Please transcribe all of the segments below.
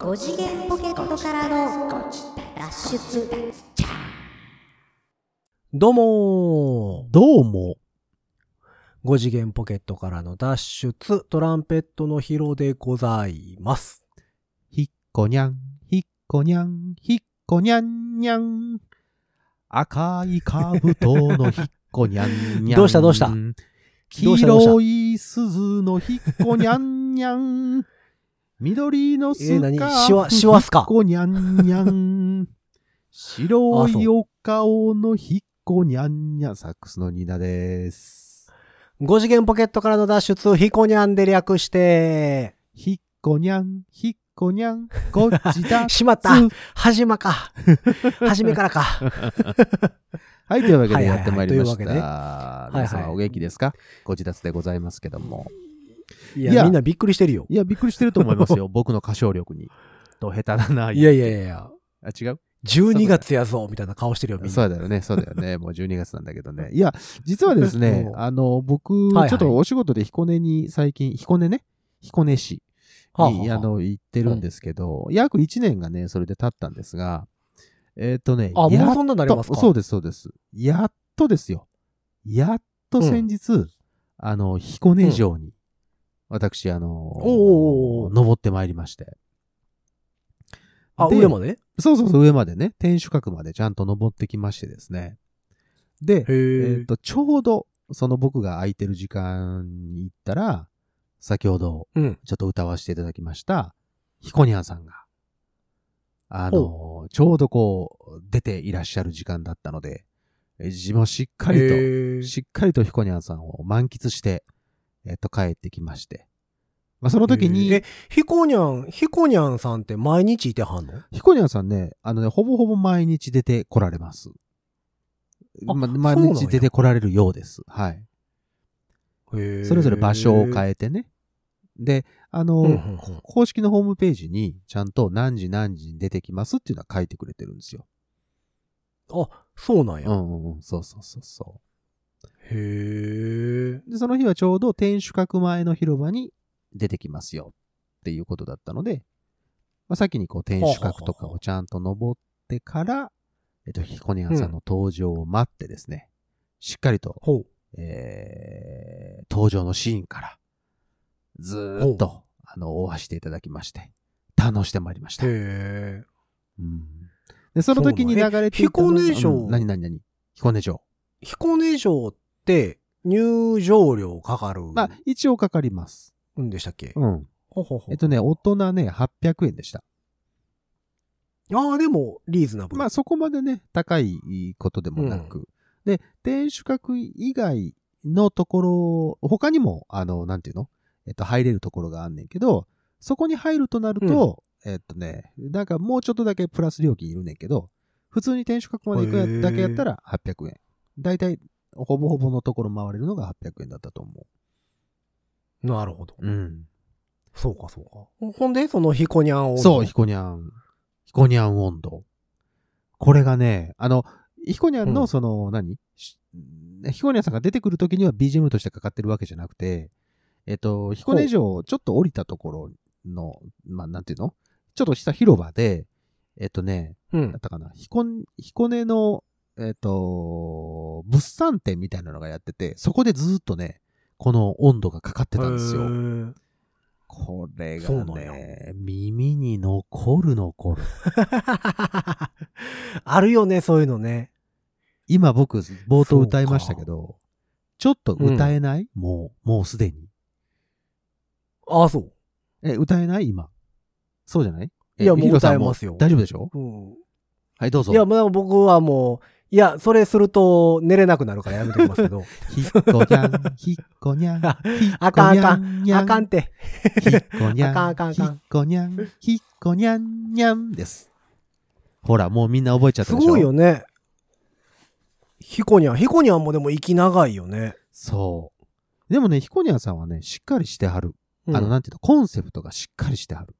5次元ポケットからの脱出どうもどうも。5次元ポケットからの脱出、トランペットのヒロでございます。ひっこにゃん、ひっこにゃん、ひっこにゃんにゃん。赤いかぶとのひっこにゃんにゃん。どうしたどうした？ど黄色い鈴のひっこにゃんにゃん。緑のスカえー何？ーしわフしわっすか？ひっこにゃんにゃん。白いお顔のひっこにゃんにゃん。サックスのニーナです。5次元ポケットからの脱出、ヒコニャンで略して、ひっこにゃん、ひっこにゃん、こっちだ。しまったはじまか。はじめからか。はい、というわけはいはいはいでやってまいりましというわけでた。い皆様お元気ですか？ご自立でございますけども。いや、いやみんなびっくりしてるよ。いや、びっくりしてると思いますよ。僕の歌唱力に。と、下手だな。いやいやいやいや、あ、違う？12月やぞ、みたいな顔してるよ、みんな。そうだよね、そうだよね。もう12月なんだけどね。いや、実はですね う、んあの、僕、ちょっとお仕事で彦根に最近、彦根ね、彦根市はあに、はああの、行ってるんですけど、約1年がね、それで経ったんですが、えっとね、あ、もうそんなになりますか？とそうです、そうです。やっとですよ。やっと先日、あの、彦根城に、私、あの、おうおうおう登ってまいりまして。あ、で上まで？そうそうそう、上までね、天守閣までちゃんと登ってきましてですね。で、へえっ、と、ちょうど、その僕が空いてる時間に行ったら、先ほど、うん。ちょっと歌わせていただきました、ヒコニャンさんが、あの、ちょうどこう、出ていらっしゃる時間だったので、え自分もしっかりと、しっかりとヒコニャンさんを満喫して、えっ、と、帰ってきまして。まあ、その時に、え、ヒコニャン、ヒコニャンさんって毎日いてはんの？ヒコニャンさんね、あのね、ほぼほぼ毎日出て来られます。あま、毎日出て来られるようです。はい。へーそれぞれ場所を変えてね。で、あの、うんうんうん公式のホームページに、ちゃんと何時何時に出てきますっていうのは書いてくれてるんですよ。あ、そうなんや。うんうんうん。そうそうそうそへえ。その日はちょうど天守閣前の広場に出てきますよっていうことだったので、まあ、先にこう天守閣とかをちゃんと登ってから、えっと、ヒコニャンさんの登場を待ってですね、しっかりと。えー登場のシーンから、ずーっと、あの、応していただきまして、堪能してまいりました。へえ。うんで、その時に流れていたのがそうなんえ彦根城うん何何何？彦根城。彦根城って入場料かかるまあ、一応かかります。うんでしたっけうん。ほほほえっとね、大人ね、800円でした。ああ、でも、リーズナブル。まあ、そこまでね、高いことでもなく。で、天守閣以外のところ、他にも、あの、なんていうのえっと、入れるところがあんねんけど、そこに入るとなると、えっとね、なんかもうちょっとだけプラス料金いるねんけど、普通に天守閣まで行くだけやったら800円。だいたい、ほぼほぼのところ回れるのが800円だったと思なるほど。う。うん。そうか、そうか。ほんで、そのヒコニャンを。そう、ヒコニャン。ヒコニャン温度。これがね、あの、ヒコニャンうんのその、何？しヒコニャンさんが出てくるときには BGM としてかかってるわけじゃなくて、えっと、彦根城ちょっと降りたところの、まあ、なんていうの？ちょっとした広場で、えっとね、うんだっ。たかな、彦彦根の、えっと、物産展みたいなのがやってて、そこでずーっとね、この温度がかかってたんですよ。これがね、耳に残る残る。あるよね、そういうのね。今僕、冒頭歌いましたけど、ちょっと歌えない、もう、もうすでに。ああ、そう。え、歌えない？今。そうじゃない？えいやもう歌えますよ大丈夫でしょ？うん。はい、どうぞ。いや、まあ僕はもう、いや、それすると寝れなくなるからやめときますけど。ひっこにゃん、ひっこにゃん、ひっあこにゃかんあかんにゃん。あかんて。ひっこにゃん、あかんあかんあかんひっこにゃん、ひっこにゃんにゃんです。ほら、もうみんな覚えちゃったでしょ？すごいよね。ヒコニャン。ヒコニャンもでも息長いよね。そう。でもね、ヒコニャンさんはね、しっかりしてはる。うんあの、なんていうの、コンセプトがしっかりしてはる。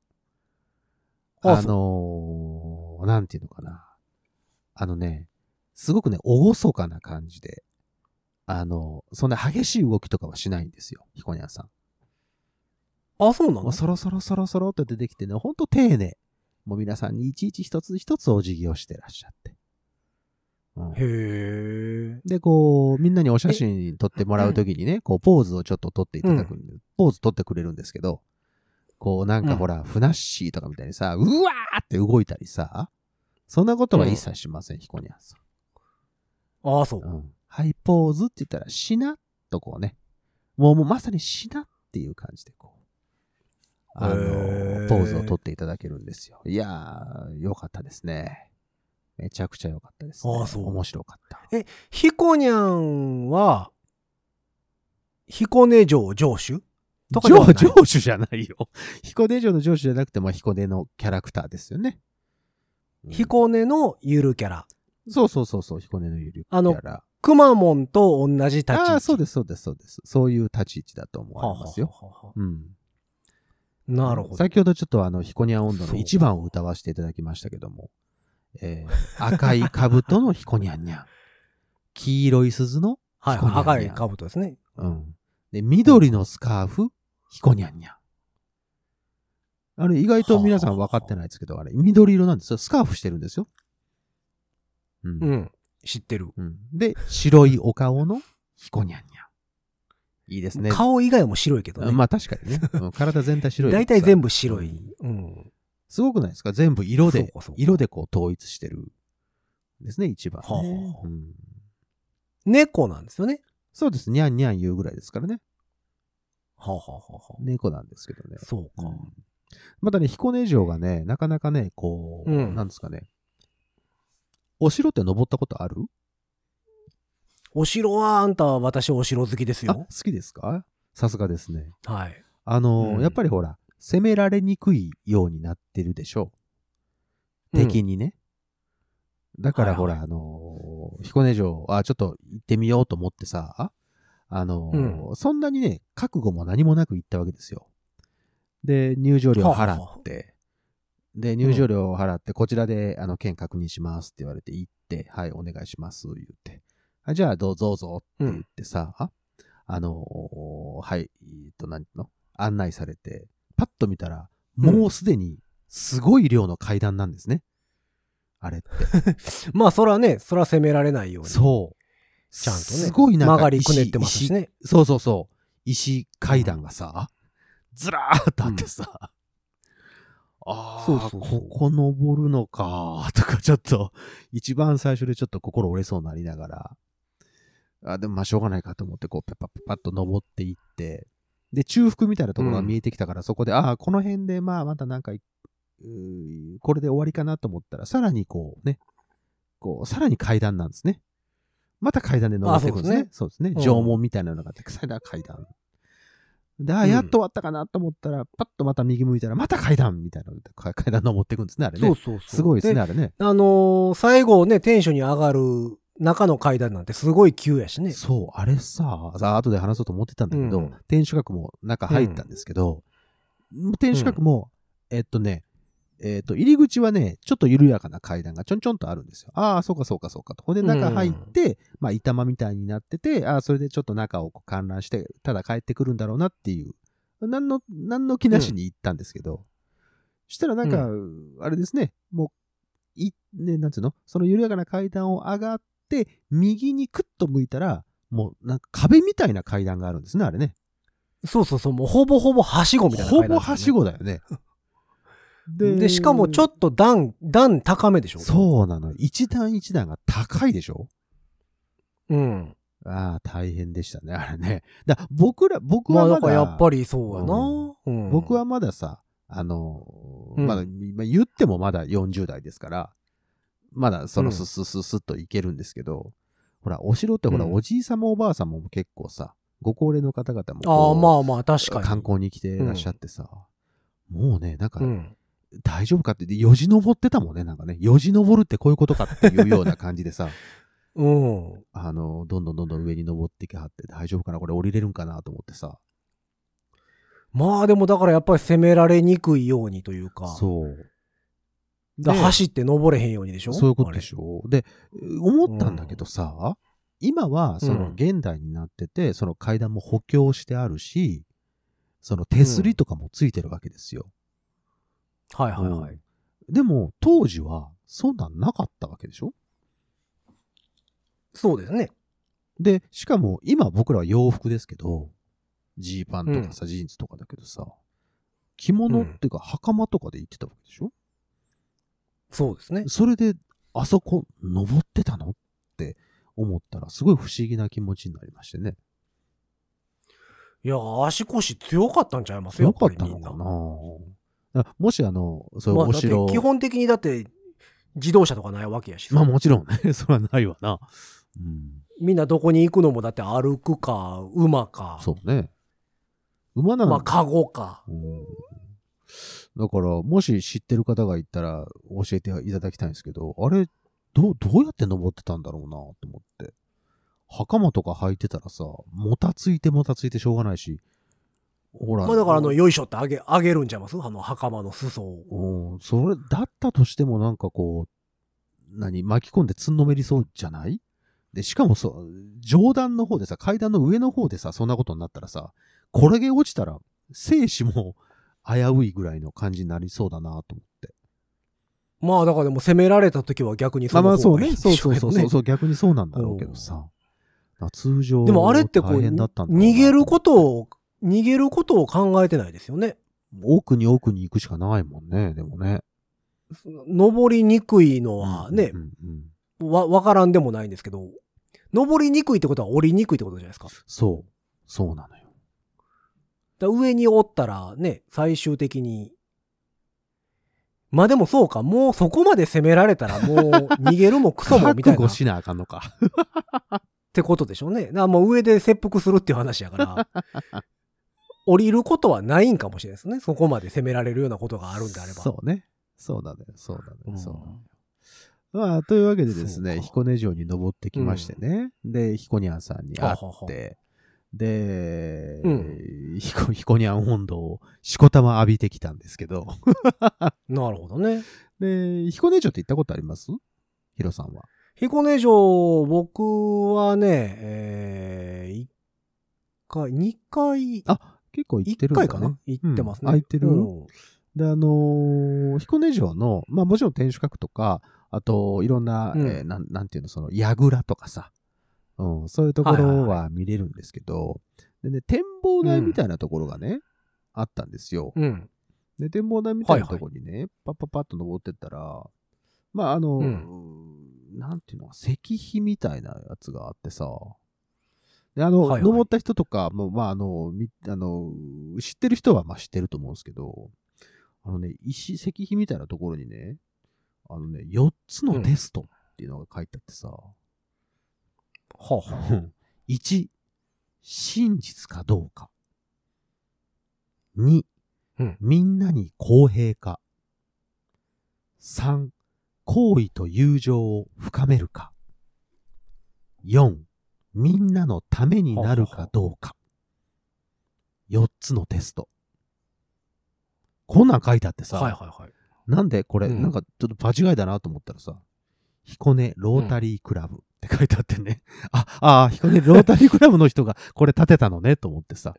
ああのー、なんていうのかな。あのね、すごくね、おそかな感じで、あの、そんな激しい動きとかはしないんですよ、ヒコニャンさん。あ、そうなの？そろそろそろそろって出てきてね、ほんと丁寧。もう皆さんにいちいち一つ一つお辞儀をしてらっしゃって。うんへえ。で、こう、みんなにお写真撮ってもらうときにね、こう、ポーズをちょっと撮っていただくんで、ポーズ撮ってくれるんですけど、こう、なんかほら、ふなっしーとかみたいにさ、うわーって動いたりさ、そんなことは一切しません、ヒコニャンさああ、そう。ん。うん。はい、ポーズって言ったら、しな？っとこうね、もうもうまさにしなっていう感じでこう、あのポーズを撮っていただけるんですよ。いやー、よかったですね。めちゃくちゃ良かったですね。あそう面白かった。ヒコニャンは、彦根城城主？とかではない上上手じゃないよ。彦根城の上手じゃなくて、まあ、彦根のキャラクターですよね。うん彦根のゆるキャラ。そうそうそうそう、彦根のゆりキあのャラ。くまモンと同じ立ち位置。ああ、そうです、そうです、そうです。そういう立ち位置だと思われますよ。うん。なるほど。先ほどちょっとあの、ヒコニャン温度の一番を歌わせていただきましたけども、えー、赤い兜のヒコニャンニャン。黄色い鈴の、はい、ヒコニャンニャン赤い兜ですね。うん。で、緑のスカーフ、ヒコニャンニャン。あれ、意外と皆さん分かってないですけど、あれ、緑色なんですよ。スカーフしてるんですよ。うん。うん。知ってる。うんで、白いお顔のヒコニャンニャン。いいですね。顔以外も白いけどね。まあ確かにね。うん 体全体白い。大体全部白い。うんうん。すごくないですか？全部色で色でこう統一してる。ですね、一番、ねはあうん猫なんですよね。そうです。ニャンニャン言うぐらいですからね。はあ、はあはあはあ、猫なんですけどね。そうか。うんまたね、彦根城がね、なかなかね、こう、うんなんですかね。お城って登ったことある？お城は、あんた、私お城好きですあ、好よ。きですか？さすがですね。はい。あのーうんやっぱりほら、攻められにくいようになってるでしょう。敵にね。だからほら、はいあのー彦根城、あ、ちょっと行ってみようと思ってさ、あのーそんなにね、覚悟も何もなく行ったわけですよ。で、入場料払って、で、入場料を払って、こちらで、あの、券確認しますって言われて行って、はい、お願いします、言って。あじゃあ、どうぞどうぞって言ってさ、あのーはい、えっと、何の？案内されて、パッと見たら、もうすでに、すごい量の階段なんですね。あれって。まあ、そらね、そら攻められないように。そう。ちゃんとねすごいなんか曲がりくねってますしね。石そうそうそう。石階段がさ、ずらーっとあってさ、ああ、そうそうそうここ登るのか、とかちょっと、一番最初でちょっと心折れそうになりながら、あでもまあしょうがないかと思って、こう、パッパッパッと登っていって、で、中腹みたいなところが見えてきたから、そこで、ああ、この辺で、まあ、またなんか、これで終わりかなと思ったら、さらにこうね、こう、さらに階段なんですね。また階段で登っていくんですね。そうですね。うん縄文みたいなのがあって、さら階段。で、あやっと終わったかなと思ったら、パッとまた右向いたら、また階段みたいな階階段登っていくんですね、あれね。そうそうそう。すごいですね、あれね。あのー最後ね、テンションに上がる中の階段なんてすごい急やしね。そう、あれさ、さ後で話そうと思ってたんだけど、うん天守閣も中入ったんですけど、天守閣も、えっとね、えっと、入り口はね、ちょっと緩やかな階段がちょんちょんとあるんですよ。ああ、そうかそうかそうかと。ほんで中入って、まあ、板間みたいになってて、ああ、それでちょっと中を観覧して、ただ帰ってくるんだろうなっていう、なんの、なんの気なしに行ったんですけど、したらなんか、あれですね、もう、い、ね、なんつうの？その緩やかな階段を上がって、右にクッと向いたら、もうなんか壁みたいな階段があるんですね、あれね。そうそうそう、もうほぼほぼはしごみたいなね、ぼはしごだよね。で、しかもちょっと段、段高めでしょ？そうなの。一段一段が高いでしょ？う。うん。ああ、大変でしたね、あれね。だ僕ら、僕まあはまだ、だからやっぱりそうやな。うん僕はまださ、あのーうんまだ、まあ言ってもまだ40代ですから、まだそのうんスッスッスッスッといけるんですけど、ほら、お城ってほら、うんおじいさまおばあさんも結構さ、ご高齢の方々もああ、まあまあ、確かに。観光に来てらっしゃってさ、もうね、なんか、うん。大丈夫かって、でよじ登ってたもんね、なんかね。よじ登るってこういうことかっていうような感じでさ、うん。あの、どんどんどんどん上に登ってきはって、大丈夫かなこれ降りれるんかなと思ってさ。まあでもだからやっぱり攻められにくいようにというか。そう。だで走って登れへんようにでしょ？そういうことでょ？しょで、思ったんだけどさ、今は、その、現代になってて、その階段も補強してあるし、その手すりとかもついてるわけですよ。はいはいはい。でも、当時は、そんなんなかったわけでしょ？そうですね。で、しかも、今僕らは洋服ですけど、ジーパンとかさ、ジーンズとかだけどさ、着物っていうか、袴とかで行ってたわけでしょ？そうですね。それで、あそこ、登ってたの？って思ったら、すごい不思議な気持ちになりましてね。いや、足腰強かったんちゃいますよ、よかったやぱりみんのかな？あもしあの、そういうお城、基本的にだって、自動車とかないわけやしさまあもちろんね、それはないわな。うん。みんなどこに行くのもだって歩くか、馬か、そうね。馬なら、まあ、カゴか。うんだから、もし知ってる方がいたら教えていただきたいんですけど、あれ、どう、どうやって登ってたんだろうなと思って。袴とか履いてたらさ、もたついてもたついてしょうがないし、ほら。まあ、だから、あの、よいしょってあげ、あげるんちゃいます？あの、袴の裾を。うん、それ、だったとしてもなんかこう、何、巻き込んでつんのめりそうじゃない？で、しかもそう、上段の方でさ、階段の上の方でさ、そんなことになったらさ、転げ落ちたら、生死も危ういぐらいの感じになりそうだなと思って。まあ、だからでも攻められた時は逆にまあまあそうの方がいいね。そうんでしょけどねそううそうそう、そ う逆にそうなんだろうけどさ。通常、でもあれってこう、大変だったんだ逃げることを、逃げることを考えてないですよね。奥に奥に行くしかないもんね、でもね。登りにくいのはねう、んうんわ、わからんでもないんですけど、登りにくいってことは降りにくいってことじゃないですか。そう。そうなのよ。だ上におったらね、最終的に。まあでもそうか、もうそこまで攻められたらもう逃げるもクソもみたいなっ覚悟しなあかんのか。てことでしょうね。だからもう上で切腹するっていう話やから、降りることはないんかもしれないですね。そこまで攻められるようなことがあるんであれば。そうね。そうなのよ。そうなのよ。うんそうなのよ。まあ、というわけでですね、彦根城に登ってきましてね。で、彦根庵さんに会はははって、で、う彦彦根庵本堂をしこたま浴びてきたんですけど。なるほどね。で、彦根城って行ったことあります？ヒロさんは。彦根城、僕はね、えー、1回、2回、あ、結構行ってる1んだ、ね。回かな？行ってますね。うんあ行ってる。うん。で、あのー彦根城の、まあもちろん天守閣とか、あと、いろんな、うん。えーなん、なんていうの、その、櫓とかさ、うん、そういうところは見れるんですけど、でね、展望台みたいなところがね、あったんですよ。うん。で、展望台みたいなところにね、パッパッパッと登ってったら、まあ、あの、うん。なんていうの、石碑みたいなやつがあってさ、で、あの、はいはい登った人とかも、まあ、あの、みあの、知ってる人は、まあ、知ってると思うんですけど、あのね、石、石碑みたいなところにね、あのね、4つのテストっていうのが書いてあってさ、はあ、はあ。1、真実かどうか。2、うんみんなに公平か。3、好意と友情を深めるか。4、みんなのためになるかどうか。4つのテスト。こんなん書いてあってさ、はいはいはい。なんでこれ、うんなんかちょっと場違いだなと思ったらさ、彦根ロータリークラブって書いてあってね。あ、ああ、彦根ロータリークラブの人がこれ建てたのねと思ってさ。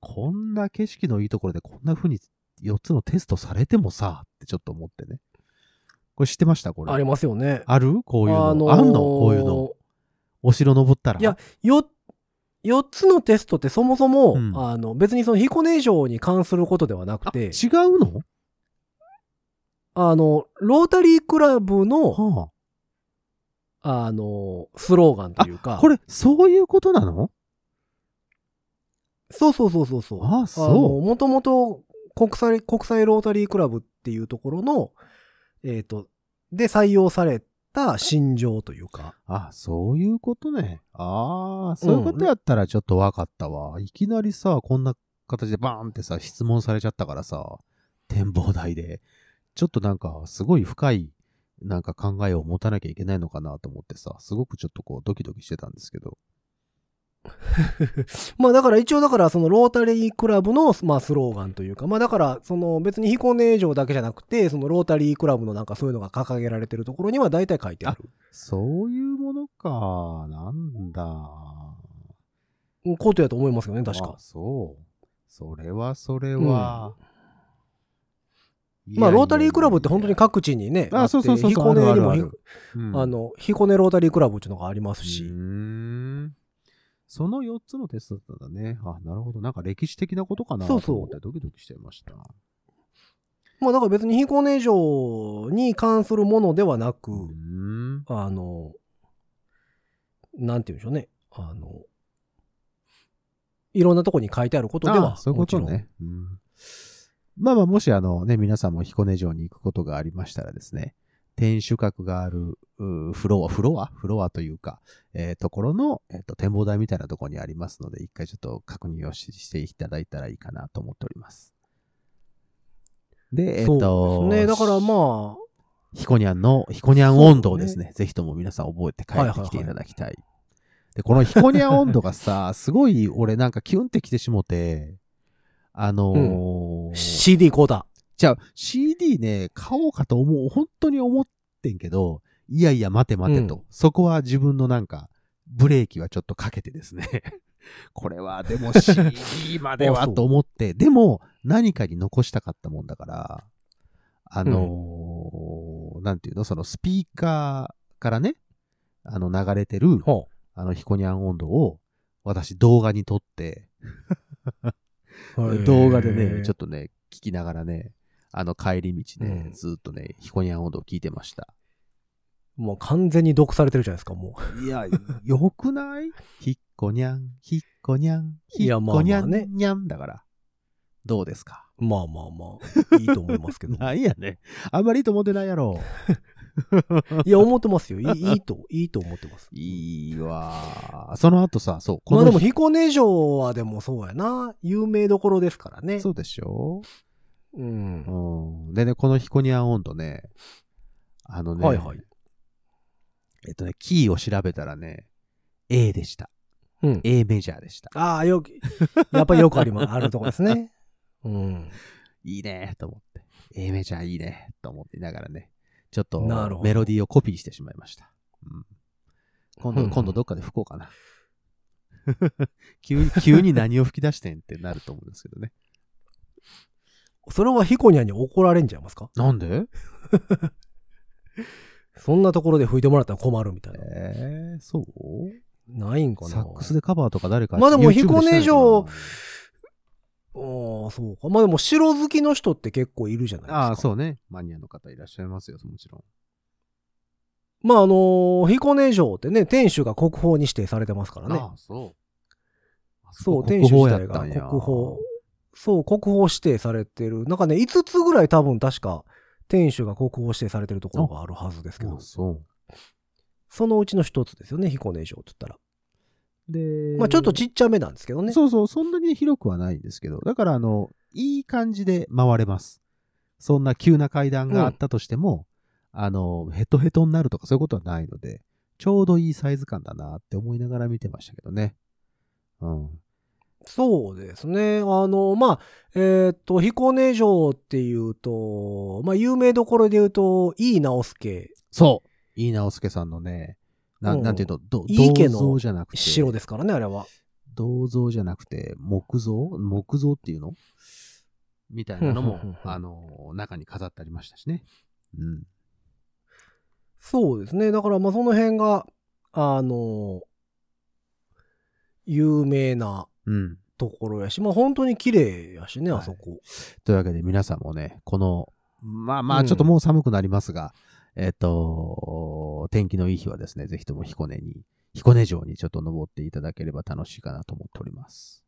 こんな景色のいいところでこんな風に4つのテストされてもさ、ってちょっと思ってね。これ知ってました？これ。ありますよね。ある？こういうの。あ,、あのーんの？こういうの。お城登ったら？いやよ、4つのテストってそもそも、うんあの、別にその彦根城に関することではなくあ、て、違うの？あの、ロータリークラブの、はあの、スローガンというあ。か、これ、そういうことなの？そうそうそうそうそう。あそうの、もともと国際、国際ロータリークラブっていうところの、えっ、と、で採用された心情というか、あ、そういうことね。ああ、そういうことやったらちょっとわかったわ。いきなりさ、こんな形でバーンってさ、質問されちゃったからさ、展望台で。ちょっとなんか、すごい深い、なんか考えを持たなきゃいけないのかなと思ってさ、すごくちょっとこう、ドキドキしてたんですけど。まあだから一応だからそのロータリークラブのまあスローガンというか、まあだからその別に彦根城だけじゃなくて、そのロータリークラブのなんかそういうのが掲げられてるところには大体書いてあるそういうものか、なんだ。ことやと思いますよね、確あか。そう。それはそれは。まあ、ロータリークラブって本当に各地にね、あそうそうそうそう彦根にもあの、彦根ロータリークラブっていうのがありますうし、ーんその4つのテストだったんだね。あ、なるほど。なんか歴史的なことかなそうそうと思ってドキドキしてました。まあだから別に彦根城に関するものではなく。あの、なんて言うんでしょうね。あの、いろんなとこに書いてあることでは、あそういうこともちろん。ね。うんまあまあ、もしあのね、皆さんも彦根城に行くことがありましたらですね、天守閣があるうフロア、フロア？フロアというか、えーところの、えっと展望台みたいなところにありますので、一回ちょっと確認をししていただいたらいいかなと思っております。で、えっ、そうと、ね。だからまあ、ヒコニャンの、ヒコニャン温度をですね、ぜひとも皆さん覚えて帰ってきていただきたい。で、このヒコニャン温度がさ、すごい俺なんかキュンってきてしもて、あのー CD コーダじゃあ CD ね、買おうかと思う、本当に思ってんけど、いやいや待て待てと、うん。そこは自分のなんか、ブレーキはちょっとかけてですね。これはでも CD まではと 思って、でも何かに残したかったもんだから、あのーなんていうの、そのスピーカーからね、あの流れてる、ほあのヒコニャン温度を私動画に撮って、う動画でね、ちょっと。とね、聞きながらね、あの帰り道ね、うんずーっとね、ヒコニャン温度を聞いてました。もう完全に毒されてるじゃないですか、もいや、よくない？ヒッコニャン、ヒッコニャン、ヒッいやまあコニャまあねン、ニャンだから。どうですか？う。まあまあまあ、いいと思いますけど。なんやね。あんまりいいと思ってないやろ。いや、思ってますよ。いいいいと、いいと思ってます。いいわーその後さ、そう、まあでも、日彦根城はでもそうやな。有名どころですからね。そうでしょうん。うん。でね、このヒコニャン温度ね、あのね、はいはい。えっとね、キーを調べたらね、A でした。うん。A メジャーでした。ああ、よく、やっぱりよくあります。あるとこですね。うん。いいねと思って。A メジャーいいねと思っていながらね、ちょっとメロディーをコピーしてしまいました。うん、今度、うんうん今度どっかで吹こうかな。急に、急に何を吹き出してんってなると思うんですけどね。それはヒコニャンに怒られんじゃいますか？なんで？そんなところで吹いてもらったら困るみたいな。えー、そう？ないんかなサックスでカバーとか誰かまあでも彦根城ああ、そうか。まあでも城好きの人って結構いるじゃないですか。なああ、そうね。マニアの方いらっしゃいますよ、もちろん。まああのー彦根城ってね、天守が国宝に指定されてますからね。ああ、そう。あそう、国天守宝自体が国宝。そう、国宝指定されてる。なんかね、5つぐらい多分確か天守が国宝指定されてるところがあるはずですけどあ、そう。そのうちの一つですよね、彦根城って言ったら。で、まあちょっとちっちゃめなんですけどね。そうそう、そんなに広くはないんですけど、だから、あの、いい感じで回れます。そんな急な階段があったとしても、あの、ヘトヘトになるとかそういうことはないので、ちょうどいいサイズ感だなって思いながら見てましたけどね。うん。そうですね。あの、まあ、えーっと、彦根城っていうと、まあ、有名どころで言うと、井伊直輔そう井伊直輔さんのね、なうんなんていうと、銅像じゃなくて、城ですからね、あれは。銅像じゃなくて、木造？木造っていうの？みたいなのもあの、中に飾ってありましたしね。うん。そうですね。だから、まあ、その辺が、あの、有名なうん。ところやし、まあ、本当に綺麗やしね、はいあそこ。というわけで皆さんもね、この、まあまあうんちょっともう寒くなりますが、えっ、と、天気のいい日はですね、ぜひとも彦根に、彦根城にちょっと登っていただければ楽しいかなと思っております。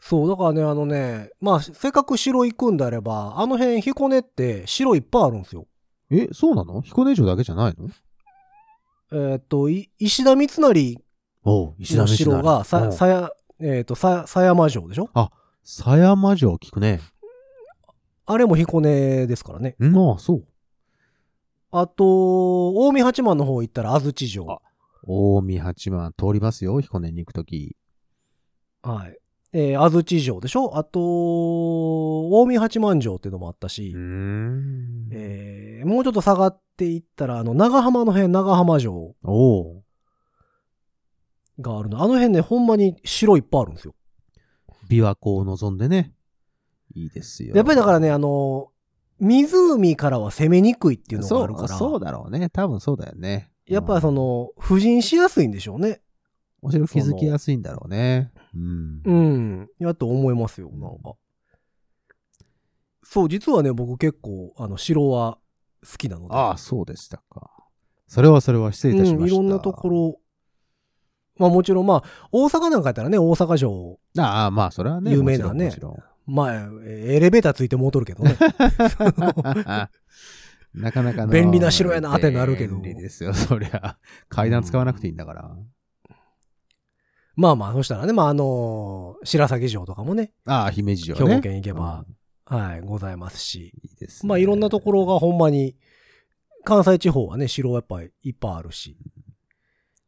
そう、だからね、あのね、まあ、せっかく城行くんであれば、あの辺、彦根って城いっぱいあるんですよ。え、そうなの？彦根城だけじゃないの？えーっと、い石田三成おう、石田の三成城が、おさ、うさや、えーっと、さ、狭山城でしょ？狭山城聞くね。あれも彦根ですからね。んああ、そう。あと、近江八幡の方行ったら安土城。あ近江八幡通りますよ、彦根に行くとき。はい。えー、安土城でしょ？あと、近江八幡城っていうのもあったし、んえーもうちょっと下がっていったら、あの、長浜の辺、長浜城おう。があるの。あの辺ね、ほんまに城いっぱいあるんですよ。琵琶湖を望んでね。いいですよ。やっぱりだからね、あの、湖からは攻めにくいっていうのがあるから、そう、だろうね。多分そうだよね。やっぱその、浮人しやすいんでしょうね。お城気づきやすいんだろうね。うん。うん。やと思いますよ、なんか。そう、実はね、僕結構、あの、城は好きなので。ああ、そうでしたか。それはそれは失礼いたしました。うん、いろんなところ、まあもちろん、まあ、大阪なんかやったらね、大阪城、ああ、まあ、それはね。有名なねまあ、エレベーターついて戻るけどね。なかなかの便利な城やなってなるけど便利ですよ、そりゃ。階段使わなくていいんだから。まあまあ、そしたらね、まああの白鷺城とかもね、ああ、姫路城ね。兵庫県行けばうんはい、ございますし。いいですね。まあいろんなところがほんまに、関西地方はね、城やっぱりいっぱいあるし。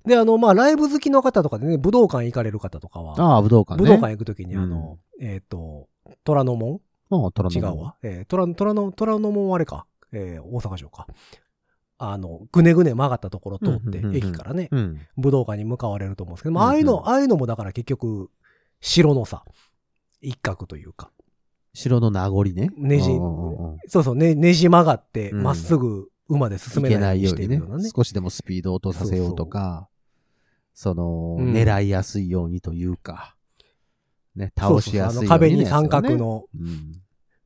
で、あの、まあライブ好きの方とかでね、武道館行かれる方とかは、ああ、武道館ね。武道館行くときにあの、えっ、と、虎ノ門？ああ、虎ノ門違うわ。えー、虎、虎の、虎ノ門はあれか。えー、大阪城か。あの、ぐねぐね曲がったところ通ってうんうんうんうん、駅からね、うん。武道館に向かわれると思うんですけど、まあ、ああいうの、ああいうのもだから結局、城のさ、一角というか、城の名残ね。ねじうんうんうんうんそうそう、ね、ねじ曲がって、うんまっすぐ馬で進いけめないいようにねてるようなね。少しでもスピードを落とさせようとか、その、うん狙いやすいようにというか、ね、倒しやすいように、ね。あの壁に三角の、うん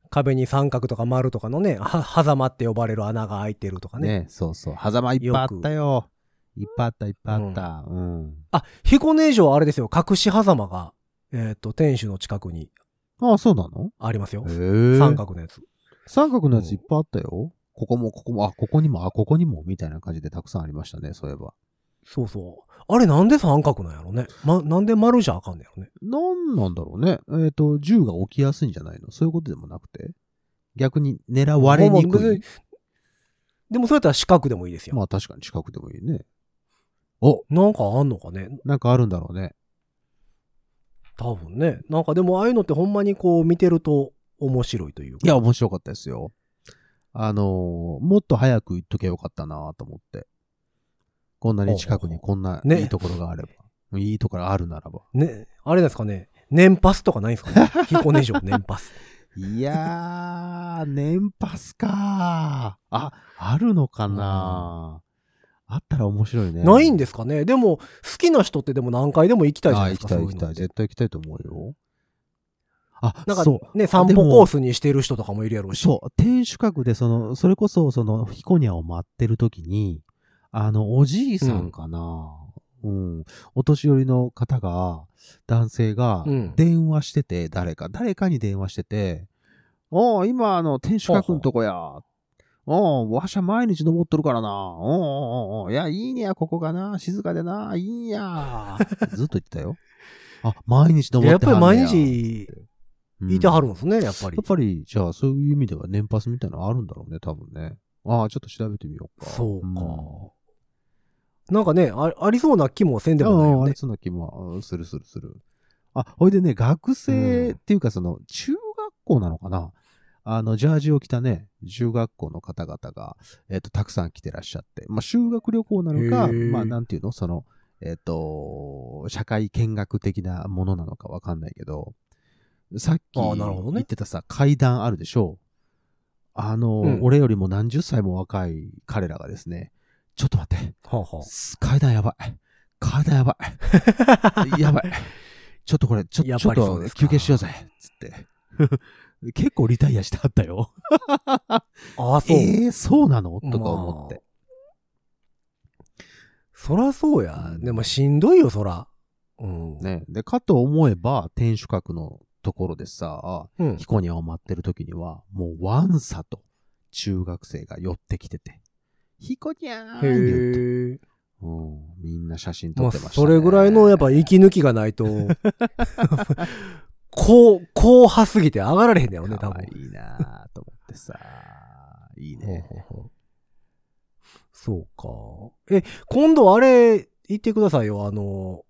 壁に三角とか丸とかのね、は、狭間って呼ばれる穴が開いてるとかね。ね、そうそう。狭間いっぱいあったよ。いっぱいあった、いっぱいあった。うん。あ、彦根城はあれですよ、隠し狭間が、えっ、と、天守の近くにああ、そうなの？ありますよ。へえ。三角のやつ。三角のやついっぱいあったよ。ここも、ここも、あ、ここにも、あ、ここにも、みたいな感じでたくさんありましたね、そういえば。そうそう。あれなんで三角なんやろね。ま、なんで丸じゃあかんねやろね。なんなんだろうね。えっ、と、銃が起きやすいんじゃないの？そういうことでもなくて？逆に狙われにくい？でもそれやったら四角でもいいですよ。まあ確かに近くでもいいね。おなんかあんのかね？なんかあるんだろうね。多分ね。なんかでもああいうのってほんまにこう見てると面白いというか。いや、面白かったですよ。あのーもっと早く行っときゃよかったなと思って。こんなに近くにこんなねいいところがあれば。いいところがあるならば。ね、あれですかね。年パスとかないんですかね。彦根城年パス。いやー、年パスかー。あ、あるのかな、あったら面白いね。ないんでですかね。でも、好きな人ってでも何回でも行きたいじゃあ、ないですか。行きたい行きたい。絶対行きたいと思うよ。あ、なんか。ね、散歩コースにしてる人とかもいるやろうし。そう、天守閣で、その、それこそ、その、ヒコニャを待ってる時に、あの、おじいさんかな、うん、お年寄りの方が、男性がうん、電話してて、誰か、誰かに電話してて、おう今、あの、天守閣のとこや。おうわしゃ毎日登っとるからな。おうおうおういや、いいねや、ここがな。静かでな。いいんや。ずっと言ってたよ。あ、毎日登やっぱりってはんねや毎日うんいてはるんですね、やっぱりやっ。ぱり、じゃあ、そういう意味では年パスみたいなのあるんだろうね、多分ね。ああ、ちょっと調べてみようか。そうか。んなんかねあ、ありそうな気もせんでもないよね。あああれ。そんな気もうんするするする。あ、ほいでね、学生っていうか、その、中学校なのかな。あの、ジャージを着たね、中学校の方々が、えっ、と、たくさん来てらっしゃって、まあ、修学旅行なのか、まあ、なんていうの？その、えっ、と、社会見学的なものなのかわかんないけど、さっき言ってたさ、階段あるでしょあの、うん。俺よりも何十歳も若い彼らがですね、ちょっと待って、はあは階段やばい。階段やばい。やばい。ちょっとこれ、ちょちょっと休憩しようぜ。つって。結構リタイアしてはったよ。ああ、そう。ええー、そうなの？とか思って。そらそうや。でもしんどいよ、そら。うん。ね。で、かと思えば、天守閣のところでさ、うん。ヒコニャを待ってる時には、もうワンサと中学生が寄ってきてて、ヒコニャー言って、へえ。うん、みんな写真撮まあ、ってました、ね。それぐらいのやっぱ息抜きがないと、こう、こう派すぎて上がられへんだよね、多分。いいなぁと思ってさ、いいね。ほうほうほうそうか。え、今度あれ、言ってくださいよ。あの、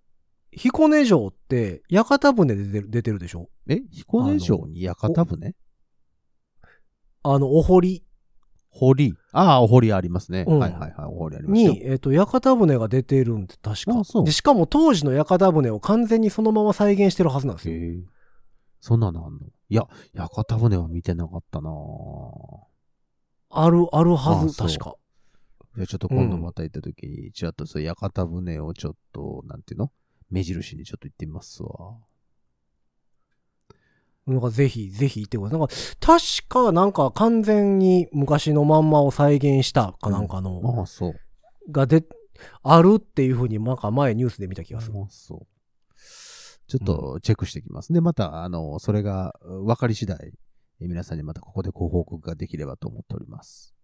彦根城って、屋形船で出てる出てるでしょ？え、彦根城に屋形船？あの、お堀堀。ああ、お堀ありますね。うんはいはいはい、お堀ありますよ。に、えっ、と、屋形船が出てるんで、確か？あそうで。しかも当時の屋形船を完全にそのまま再現してるはずなんですよ。へえ。そんなのあんの？いや、屋形船は見てなかったなぁある、あるはず、あそう確か。じゃあちょっと今度また行った時に、ちらっとそう、屋形船をちょっと、なんていうの？目印にちょっと行ってみますわ。なんかぜひ、ぜひ行ってください。なんか、確かなんか完全に昔のまんまを再現したかなんかの、ああ、そう。がで、あるっていうふうになんか前ニュースで見た気がする。ああ、そう。ちょっとチェックしてきます。で、また、あの、それが分かり次第、え皆さんにまたここでご報告ができればと思っております。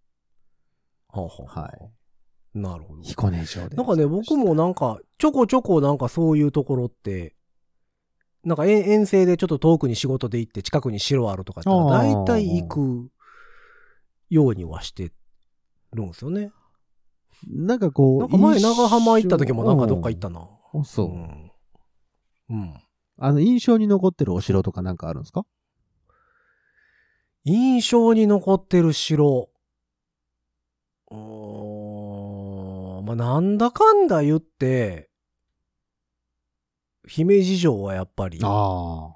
はあはあはあはい。なるほど。彦根城で。なんかね、僕もなんか、ちょこちょこなんかそういうところって、なんか遠遠征でちょっと遠くに仕事で行って近くに城あるとかって大体行くようにはしてるんですよね。なんかこう、なんか前長浜行った時もなんかどっか行ったな。そう。ん。うん。ああの、印象に残ってるお城とかなんかあるんですか？印象に残ってる城。うーん。まあ、なんだかんだ言って、姫路城はやっぱり、あ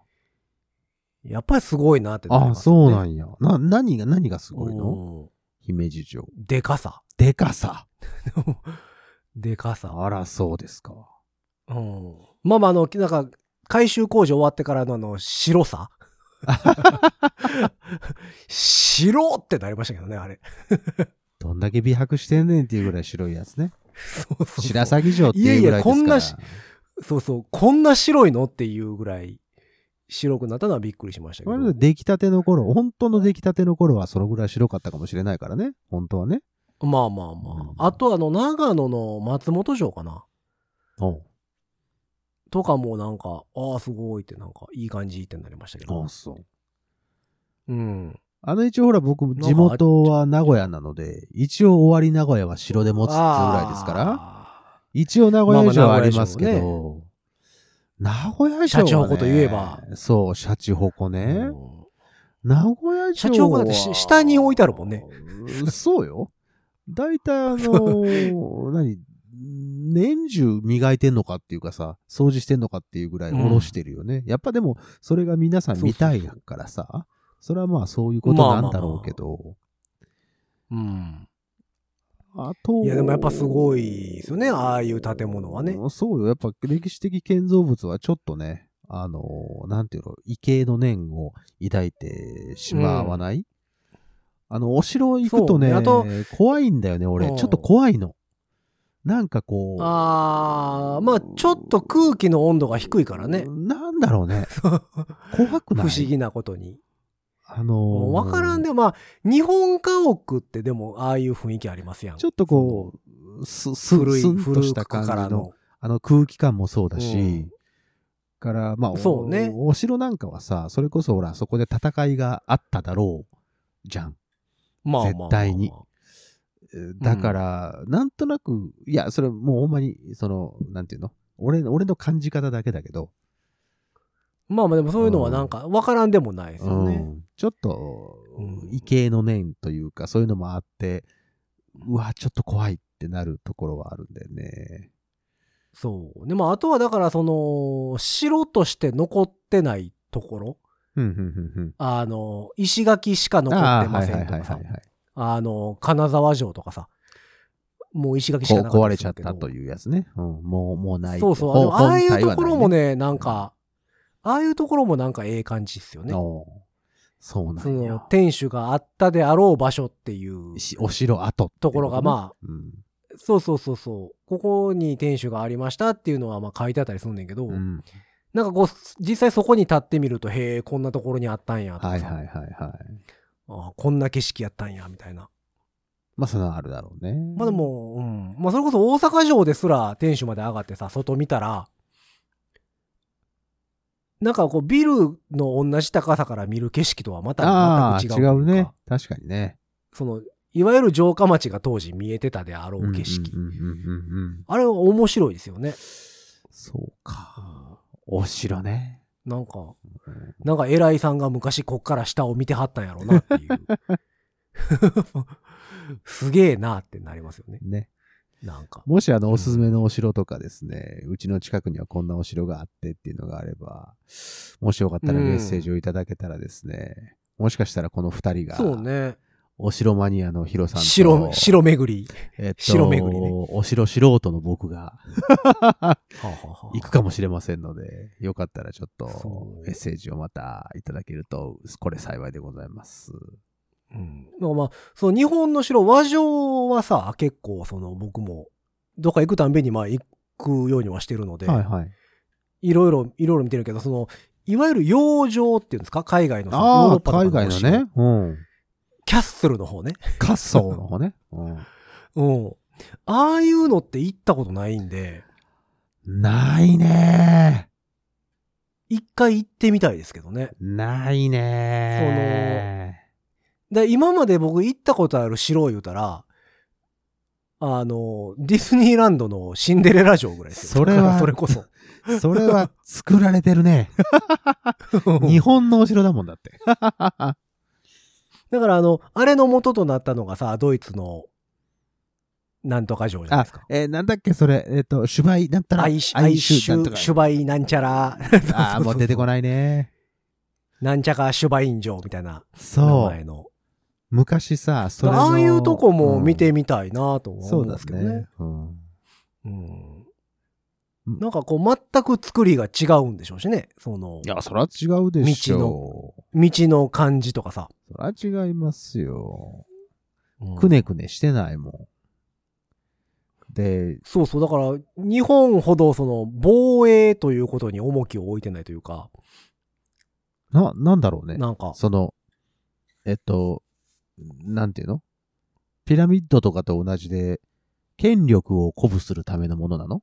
やっぱりすごいなってあ。ああ、なりますよねそうなんや。な、何が、何がすごいの？うん姫路城。でかさ。でかさ。でかさ。あら、そうですか。うん。まあまあ、あの、なんか、改修工事終わってからのあの、白さ白ってなりましたけどね、あれ。どんだけ美白してんねんっていうぐらい白いやつね。そうそうそう白鷺城っていうぐらいですから。いやいやこんなしそうそう。こんな白いの？っていうぐらい白くなったのはびっくりしましたけど。出来たての頃、本当の出来たての頃はそのぐらい白かったかもしれないからね。本当はね。まあまあまあ。あとあの、長野の松本城かな？とかもなんか、ああ、すごいってなんか、いい感じってなりましたけど。あそう。うん。あの一応ほら僕、地元は名古屋なので、一応終わり名古屋は城で持つっていうぐらいですから、ら。一応名古屋城はありますけまあまあど、名古屋城は、ね、シャチホコといえば。そう、シャチホコね。うん名古屋城は。シャチホコだってし下に置いてあるもんね。そうよ。大体あのー 何、年中磨いてんのかっていうかさ、掃除してんのかっていうぐらい下ろしてるよね。やっぱでも、それが皆さん見たいからさ、それはまあそういうことなんだろうけど、うん。あと、いや、でもやっぱすごいですよね、ああいう建物はね。うんそうよ。やっぱ歴史的建造物はちょっとね、あのーなんていうの、畏敬の念を抱いてしまわない、あの、お城行くとね、と怖いんだよね、俺。うんちょっと怖いの。なんかこう、ああ、まあちょっと空気の温度が低いからね。なんだろうね。怖く不ない？思議なことに。あのーわからん。でも、まあ、日本家屋ってでも、ああいう雰囲気ありますやん。ちょっとこう、す、す、古い、古くした感じのあの空気感もそうだし、うん。から、まあ、おそうね。お城なんかはさ、それこそほら、そこで戦いがあっただろう、じゃん。まあまあまあまあ。絶対に。えーだから、なんとなく、いや、それもうほんまに、その、なんていうの？俺の、俺の感じ方だけだけど、まあまあでもそういうのはなんか、わからんでもないですよね。うんちょっとうん、畏敬の念というか、そういうのもあって、うわ、ちょっと怖いってなるところはあるんだよね。そう。でも、あとはだから、その、城として残ってないところ。あの、石垣しか残ってませんとかさ。あの、金沢城とかさ。もう石垣しかなかった壊れちゃったというやつね。うん、もう、もうない。そうそう。あああいうところもね、なんか、ああいうところもなんかええ感じっすよね。そうなそのんや。天守があったであろう場所っていうしお城跡ところがまあ、うんそうそうそうそうここに天守がありましたっていうのはまあ書いてあったりするんだけど、うん。なんかこう実際そこに立ってみるとへえこんなところにあったんやとかさ、はいはいはいはい。あこんな景色やったんやみたいなまあ、そのあるだろうね。まあで、も、うん、まあそれこそ大阪城ですら天守まで上がってさ外見たらなんかこうビルの同じ高さから見る景色とはまた全く違う違うね。確かにね。そのいわゆる城下町が当時見えてたであろう景色。あれは面白いですよね。そうか。お城ね。なんか、なんか偉いさんが昔こっから下を見てはったんやろうなっていう。すげえなってなりますよね。ね。なんか。もしあの、おすすめのお城とかですね、うちの近くにはこんなお城があってっていうのがあれば、もしよかったらメッセージをいただけたらですね、もしかしたらこの二人が、そうね。お城マニアのヒロさんと。城、城巡り。えっと、城巡りねお城素人の僕が 行くかもしれませんので、よかったらちょっとメッセージをまたいただけると、これ幸いでございます。うん。だからまあ、その日本の城、和城はさ、結構その僕も、どっか行くたんびにまあ行くようにはしてるので、はいはい。いろいろ、いろいろ見てるけど、その、いわゆる洋城っていうんですか？海外のさヨーロッパとか海外のね。うん。キャッスルの方ね。滑走の方ね。うん。うん。ああいうのって行ったことないんで、ないね一回行ってみたいですけどね。ないねで、今まで僕行ったことある城を言うたら、あの、ディズニーランドのシンデレラ城ぐらいですよ。それは それこそ。それは作られてるね。日本のお城だもんだって。だからあの、あれの元となったのがさ、ドイツの、なんとか城じゃないあですか。、えーなんだっけ、それ、えっ、と、シュバイ、なんたら、アイシュ、アイシュ、シュバイなんちゃら。ああ、もう出てこい。ないね。なんちゃかシュバイン城みたいな名そう前。の。昔さ、それのああいうとこも見てみたいなと思そううんだですけどね。ね。うん。うんうんなんかこう全く作りが違うんでしょうしね。そのい、や、そら違うでしょう。道の感じとかさ。そら違いますよ。うんくねくねしてないもん。で、そうそう。だから、日本ほどその防衛ということに重きを置いてないというか、な、なんだろうね。なんか、その、えっと、なんていうの？ピラミッドとかと同じで、権力を鼓舞するためのものなの？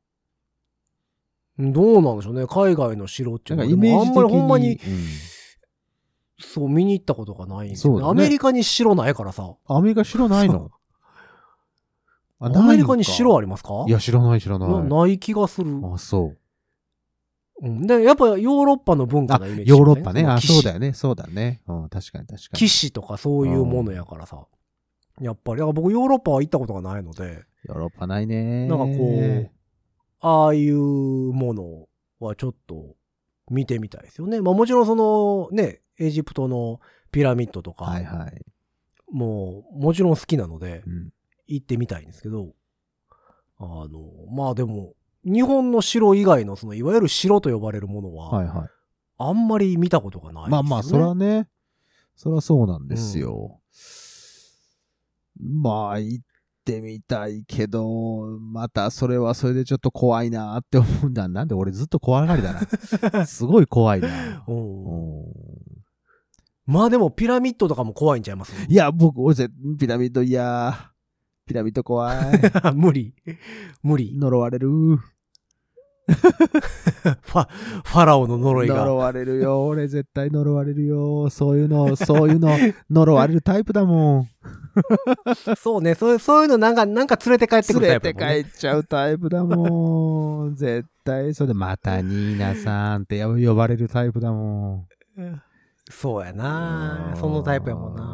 どうなんでしょうね。海外の城っていなうんのは。かイメージあんまりほんまに、うんそう見に行ったことがないんですよね。そうだねアメリカに城ないからさ。アメリカ城ないの？あアメリカに城あありますか？いや、知らない知らない。なない気がする。あ、そう。うん、で、やっぱヨーロッパの文化あのイメー、ジ、ヨーロッパね。あ、そうだよ。よね。そうだね。うん、確かに確かに。騎士とかそういうものやからさ。やっぱり、だから僕ヨーロッパは行ったことがないので、ヨーロッパないね。なんかこう、ああいうものはちょっと見てみたいですよね。まあもちろんそのね、エジプトのピラミッドとか、はいはい。もうもちろん好きなのでうん。行ってみたいんですけど、あの、まあでも、日本の城以外のそのいわゆる城と呼ばれるものは、はいはい。あんまり見たことがないですよね。まあまあ、そらね、そらそうなんですよ。まあ、行ってみたいけど、またそれはそれでちょっと怖いなって思うんだ。なんで俺ずっと怖がりだな。すごい怖いな。うんうんまあでもピラミッドとかも怖いんちゃいます？いや、僕、俺ぜ、ピラミッド、いやピラミッド怖い。無理。無理。呪われる。ファ、ファラオの呪いが。呪われるよ。俺絶対呪われるよ。そういうの、そういうの、呪われるタイプだもん。そうね。そういう、そういうのなんか、なんか連れて帰ってくるタ連れてイプだもんね、帰っちゃうタイプだもん。絶対、それで、またニーナさんって呼ばれるタイプだもん。そうやなそのタイプやもんな。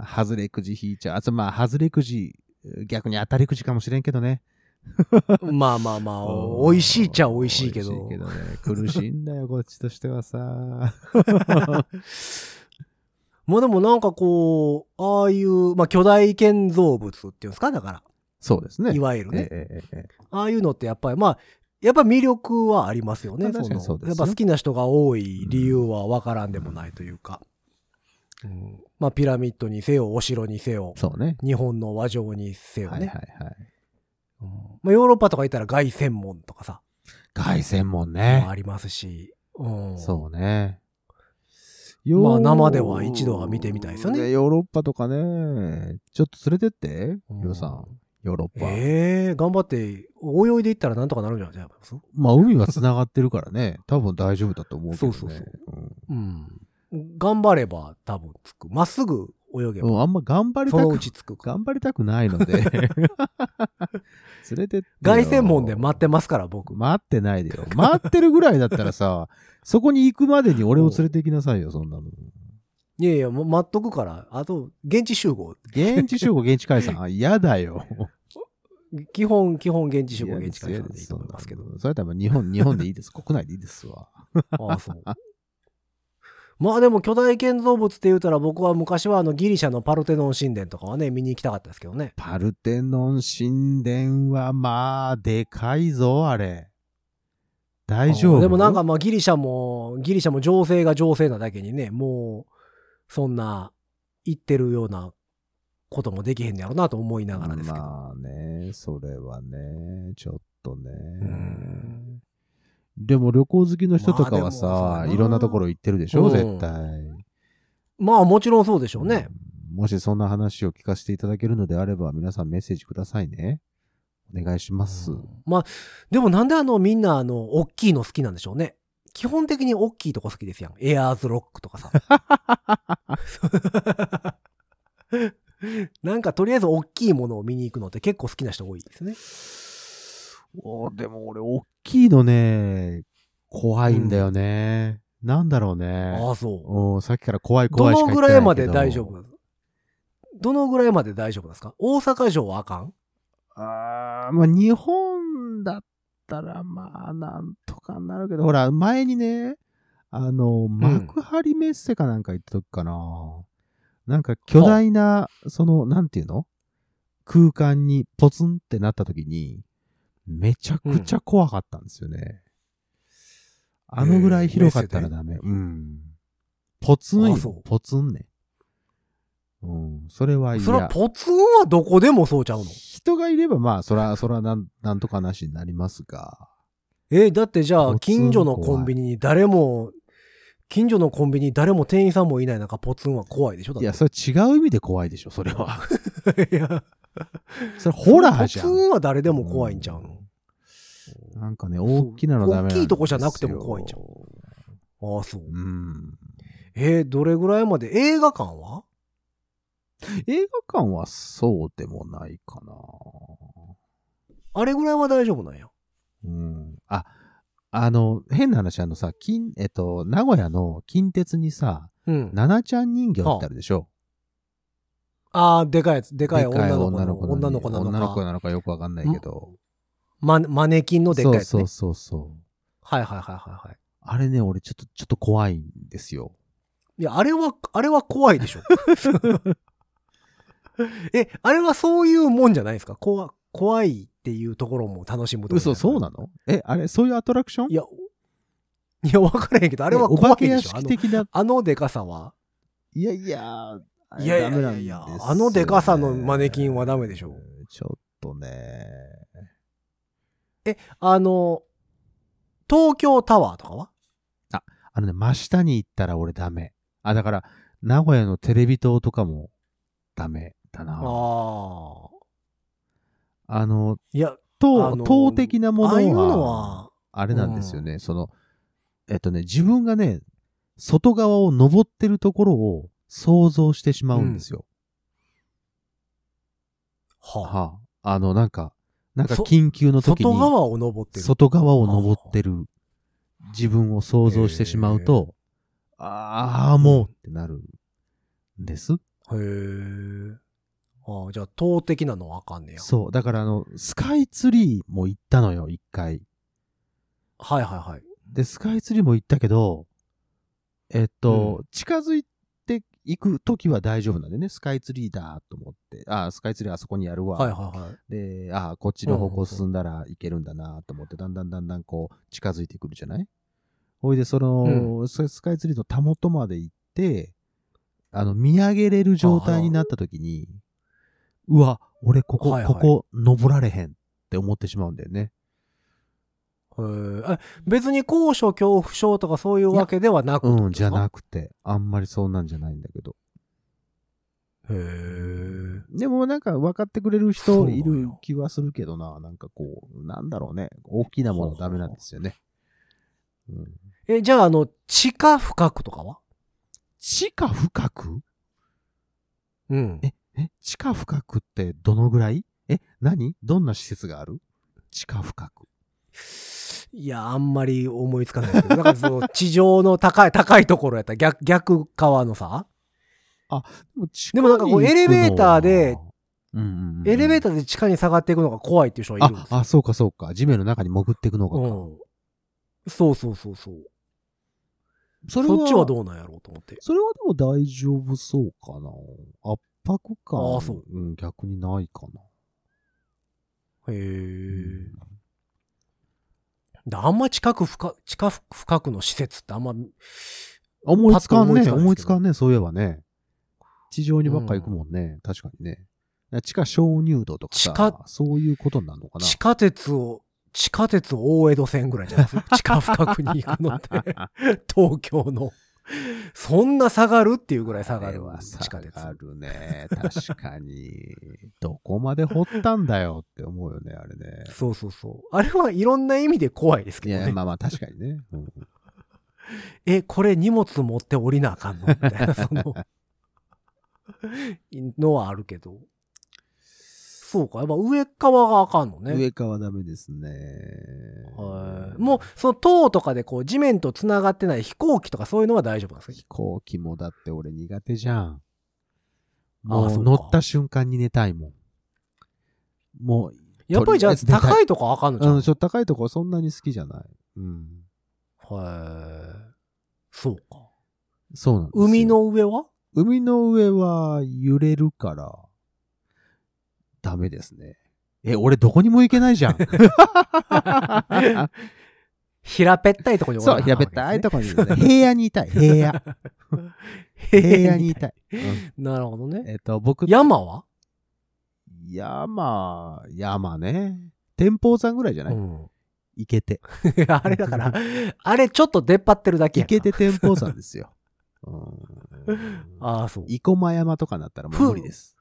な。外れくじ引いちゃう。あと、まあ、外れくじ、逆に当たりくじかもしれんけどね。まあまあまあ、美味しいっちゃ美味しいけど。美味しいけどね。苦しいんだよ、こっちとしてはさ。まあでもなんかこう、ああいう、まあ巨大建造物っていうんですか？だから。そうですね。いわゆるね。ええええええああいうのってやっぱり、まあ、やっぱ魅力はありますよね。そうですよやっぱ好きな人が多い理由はわからんでもないというか。うんまあピラミッドにせよ、お城にせよ、そうね。日本の和城にせよね。はいはいはい。うんまあヨーロッパとか行ったら外専門とかさ、凱旋門もね。ありますし。うんそうね。まあ生では一度は見てみたいですよねヨーロッパとかね。ちょっと連れてって、うんヒロさん。ヨーロッパ。ええ頑張って、泳いでいったらなんとかなるんじゃないですか？まあ、海は繋がってるからね。多分大丈夫だと思うけどね。そうそうそううん。頑張れば多分つく。まっすぐ泳げば、あんま頑張りそのうたく、ちつくか。頑張りたくないので。連れてってよ。凱旋門で待ってますから、僕。待ってないでよ。待ってるぐらいだったらさ、そこに行くまでに俺を連れて行きなさいよ、そんなの。いやいや、もう待っとくから。あと、現地集合。現地集合、現地解散。あ嫌だよ。基本、基本現地集合、現地解散でいいと思いますけど。それとも日本、日本でいいです。国内でいいですわ。ああ、そう。まあでも巨大建造物って言うたら僕は昔はあのギリシャのパルテノン神殿とかはね、見に行きたかったですけどね。パルテノン神殿はまあ、でかいぞ、あれ。大丈夫？でもなんかまあギリシャも、ギリシャも情勢が情勢なだけにね、もう、そんな、言ってるようなこともできへんやろなと思いながらですけど。まあね、それはね、ちょっとね。うんでも旅行好きの人とかはまあいろんなところ行ってるでしょ、うん絶対。まあもちろんそうでしょうね。もしそんな話を聞かせていただけるのであれば、皆さんメッセージくださいね。お願いします。まあ、でもなんであのみんなあの、大きいの好きなんでしょうね？基本的に大きいとこ好きですやん。エアーズロックとかさ。なんかとりあえず大きいものを見に行くのって結構好きな人多いですね。おーでも俺、大きいのね、怖いんだよね。なんだろうね。ああ、そう。さっきから怖いど怖いしかどぐらいまで大丈夫？どのぐらいまで大丈夫ですか？大阪城はあかん？あーまあ、日本だったら、まあ、なんとかなるけど、ほら、前にね、あの、幕張メッセかなんか行った時かな。なんか巨大な、その、なんていうの？空間にポツンってなった時に、めちゃくちゃ怖かったんですよね。あのぐらい広かったらダメ。うん。ポツンよポツンね。うん。それは嫌。それはポツンはどこでもそうちゃうの？人がいれば、まあ、そら、そらなん、なんとかなしになりますが。えーだってじゃあ、近所のコンビニに誰も、近所のコンビニに誰も店員さんもいない中、ポツンは怖いでしょ？いや、それ違う意味で怖いでしょ、それは。いや、それホラーじゃん。ポツンは誰でも怖いんちゃうの？なんかね、大きなのダメ大きいとこじゃなくても怖いんちゃああ、そう。うん。えーどれぐらいまで？映画館は？映画館はそうでもないかな。あれぐらいは大丈夫なんや。うん。あ、あの、変な話、あのさ、金、えっと、名古屋の近鉄にさ、うん。ナナちゃん人形ってあるでしょ？ああ、でかいやつ、でかい女の子の、女の子なの女の子か。なのかよくわかんないけど。ママネキンのでっかいやつね。そうそうそうそう。はいはいはいはいはい。あれね、俺ちょっと、ちょっと怖いんですよ。いや、あれは、あれは怖いでしょ。え、あれはそういうもんじゃないですか？怖、怖いっていうところも楽しむところ嘘、そうなの？え、あれ、そういうアトラクション？いや、いや、わからへんけど、あれは怖いでしょ。あの敷的な。あのでかさは？いやいや、いやいやいやあのでかさのマネキンはダメでしょ。ちょっとね。あの、東京タワーとかは？あのね、真下に行ったら俺ダメ。あ、だから、名古屋のテレビ塔とかもダメだな。ああ。あの、いや、塔、あの塔的なものは、ああいうのは、あれなんですよね。その、えっとね、自分がね、外側を登ってるところを想像してしまうんですよ。はあ、はあ、あの、なんか、なんかそ緊急の時に、外側を登ってる。外側を登ってる自分を想像してしまうと、ああ、もうってなるんです。へえ。ああ、じゃあ、塔的なのはあかんねや。そう。だからあの、スカイツリーも行ったのよ、一回。はいはいはい。で、スカイツリーも行ったけど、えっと、近づいていく時は大丈夫なんでね、スカイツリーだと思って、ああ、スカイツリーあそこにあるわ。はいはいはい。で、ああ、こっちの方向進んだらいけるんだなと思って、だんだんだんだんこう、近づいてくるじゃない？ほいで、その、ススカイツリーのたもとまで行って、あの、見上げれる状態になった時に、うわ、俺ここ、はいはい。ここ、登られへんって思ってしまうんだよね。別に高所恐怖症とかそういうわけではなくうん、じゃなく。くて、あんまりそうなんじゃないんだけど。へえ。でもなんか分かってくれる人いる気はするけどな、なんかこう、なんだろうね。大きなものダメなんですよね。うん、え、じゃあ、あの、地下深くとかは？地下深く？うん。え、え、地下深くってどのぐらい？え、何？どんな施設がある？地下深く。いや、あんまり思いつかないですけど、なんかその、地上の高い、高いところやったら逆、逆側のさ、でもなんかこうエレベーターで、うんうんうん、エレベータターで地下に下がっていくのが怖いっていう人がいるんですよ。あ、あ、そうかそうか。地面の中に潜っていくのがか。うん。そうそうそうそう。それは、そっちはどうなんやろうと思って。それはでも大丈夫そうかな。圧迫感。ああそううん、逆にないかな。へえ。であんま地下深地下深くの施設ってあんま、思いつかんね。思いつかんね。そういえばね。地上にばっか行くもんね。確かにね。地下鍾乳洞とかさ地下、そういうことになるのかな。地下鉄を、地下鉄大江戸線ぐらいじゃないですか。地下深くに行くのって。東京の。そんな下がるっていうぐらい下がるあれは地下鉄。下がるね。確かに。どこまで掘ったんだよって思うよね、あれね。そうそうそう。あれはいろんな意味で怖いですけどね。まあまあ確かにね。うん え、これ荷物持って降りなあかんの？みたいな、その、のはあるけど。そうか。やっぱ上側があかんのね。上側ダメですね。はい。もう、その塔とかでこう、地面と繋がってない飛行機とかそういうのは大丈夫なんです飛か行機もだって俺苦手じゃん。あもう乗った瞬間に寝たいもん。もう、やっぱりじゃあ、高いとこあかんのじゃん。うん、ちょっと高いとこそんなに好きじゃない。うん。はい。そうか。そうなんですよ海の上は？海の上は揺れるから、ダメですね。え、俺どこにも行けないじゃん。平べったいとこにおらそう、なあかんやべったいとこにいるね。平野にいたい、平野。平野にいたい。うんなるほどね。えっと、僕、山は？山、山ね。天保山ぐらいじゃない、うん。行けて。あれだから、あれちょっと出っ張ってるだけや行んなけて天保山ですよ。うんああ、そう。生駒山とかなったらもう無理です。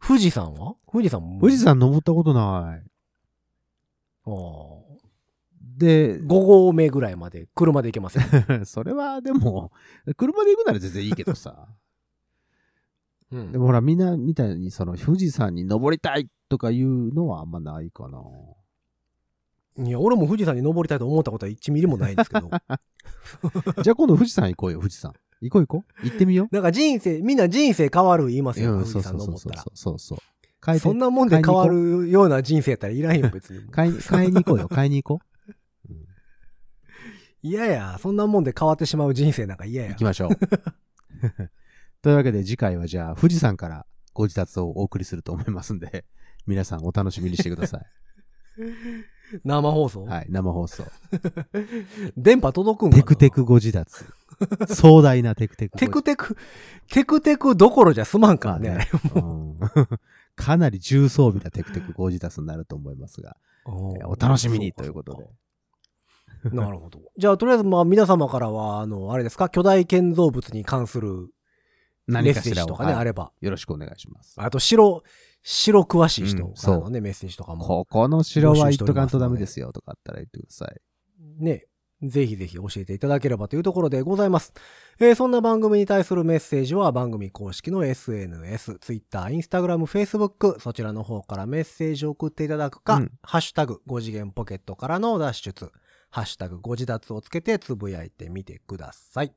富士山は？富士山も？富士山登ったことない。ああで、5合目ぐらいまで車で行けますよ。それはでも、車で行くなら全然いいけどさ。うんでもほら、みんなみたいにその富士山に登りたいとかいうのはあんまないかな。いや、俺も富士山に登りたいと思ったことは1ミリもないんですけど。じゃあ今度富士山行こうよ、富士山。行こう行こう。行ってみよなんか人生、みんな人生変わる言いますう。よ、うん、そうそう。そうそうそうそうそう。変えてそんなもんで変わるような人生やったらいらんよ、別に。買いに、買いに行こうよ、買いに行こう。うん嫌や、そんなもんで変わってしまう人生なんか嫌や行き。ましょう。というわけで次回はじゃあ富士山からご自達をお送りすると思いますんで、皆さんお楽しみにしてください。生放送、はい、生放送。電波届くんかな？テクテクご自達。壮大なテクテクごテ自クテク、テクテクどころじゃ済まんからね。まあねうん かなり重装備なテクテクご自達になると思いますが、おお楽しみにということで。。なるほど。じゃあ、とりあえず、まあ、皆様からは、あの、あれですか、巨大建造物に関するメッセージとかね、はいあれば。よろしくお願いします。あと、城、城詳しい人うんからのね、メッセージとかも。ここの城は行っとかんとダメですよとかあったら言ってください。ね、ぜひぜひ教えていただければというところでございます。えーそんな番組に対するメッセージは番組公式の SNS、Twitter、Instagram、Facebook、そちらの方からメッセージを送っていただくか、うんハッシュタグ5次元ポケットからの脱出、ハッシュタグ5次脱をつけてつぶやいてみてください。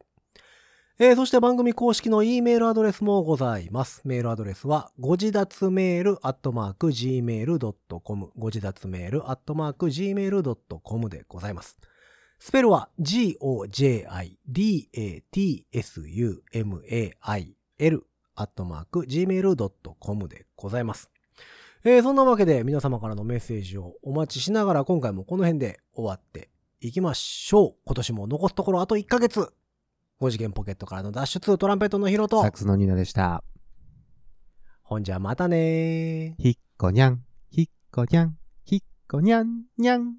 えーそして番組公式の E メールアドレスもございます。メールアドレスは、ご自立メールアットマーク gmail.com、ご自立メールアットマーク gmail.com でございます。スペルは g-o-j-i-d-a-t-s-u-m-a-i-l アットマーク gmail.com でございます。えーそんなわけで皆様からのメッセージをお待ちしながら今回もこの辺で終わっていきましょう。今年も残すところあと1ヶ月。5次元ポケットからの脱出トランペットのヒロとサッ、クスのニーナでした。ほんじゃまたねー。ひっこにゃん、ひっこにゃん、ひっこにゃん、にゃん。